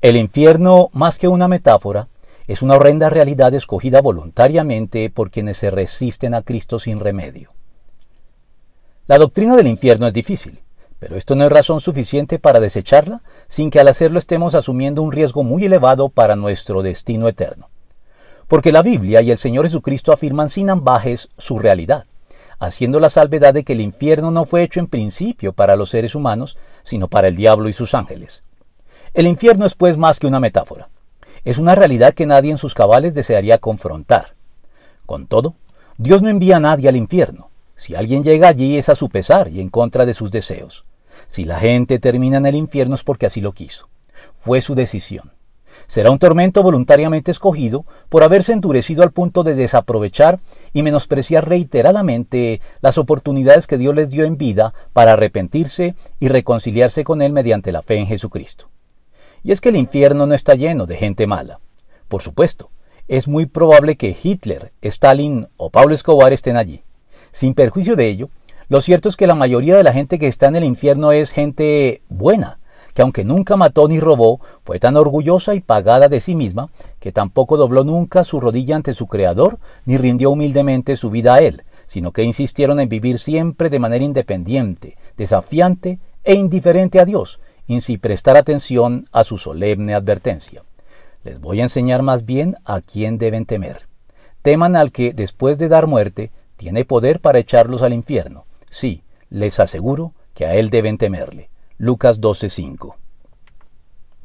El infierno, más que una metáfora, es una horrenda realidad escogida voluntariamente por quienes se resisten a Cristo sin remedio. La doctrina del infierno es difícil, pero esto no es razón suficiente para desecharla sin que al hacerlo estemos asumiendo un riesgo muy elevado para nuestro destino eterno. Porque la Biblia y el Señor Jesucristo afirman sin ambajes su realidad, haciendo la salvedad de que el infierno no fue hecho en principio para los seres humanos, sino para el diablo y sus ángeles. El infierno es pues más que una metáfora. Es una realidad que nadie en sus cabales desearía confrontar. Con todo, Dios no envía a nadie al infierno. Si alguien llega allí es a su pesar y en contra de sus deseos. Si la gente termina en el infierno es porque así lo quiso. Fue su decisión. Será un tormento voluntariamente escogido por haberse endurecido al punto de desaprovechar y menospreciar reiteradamente las oportunidades que Dios les dio en vida para arrepentirse y reconciliarse con Él mediante la fe en Jesucristo. Y es que el infierno no está lleno de gente mala. Por supuesto, es muy probable que Hitler, Stalin o Pablo Escobar estén allí. Sin perjuicio de ello, lo cierto es que la mayoría de la gente que está en el infierno es gente buena, que aunque nunca mató ni robó, fue tan orgullosa y pagada de sí misma, que tampoco dobló nunca su rodilla ante su Creador, ni rindió humildemente su vida a Él, sino que insistieron en vivir siempre de manera independiente, desafiante e indiferente a Dios, y sin prestar atención a su solemne advertencia. Les voy a enseñar más bien a quién deben temer. Teman al que, después de dar muerte, tiene poder para echarlos al infierno. Sí, les aseguro que a él deben temerle. Lucas 12:5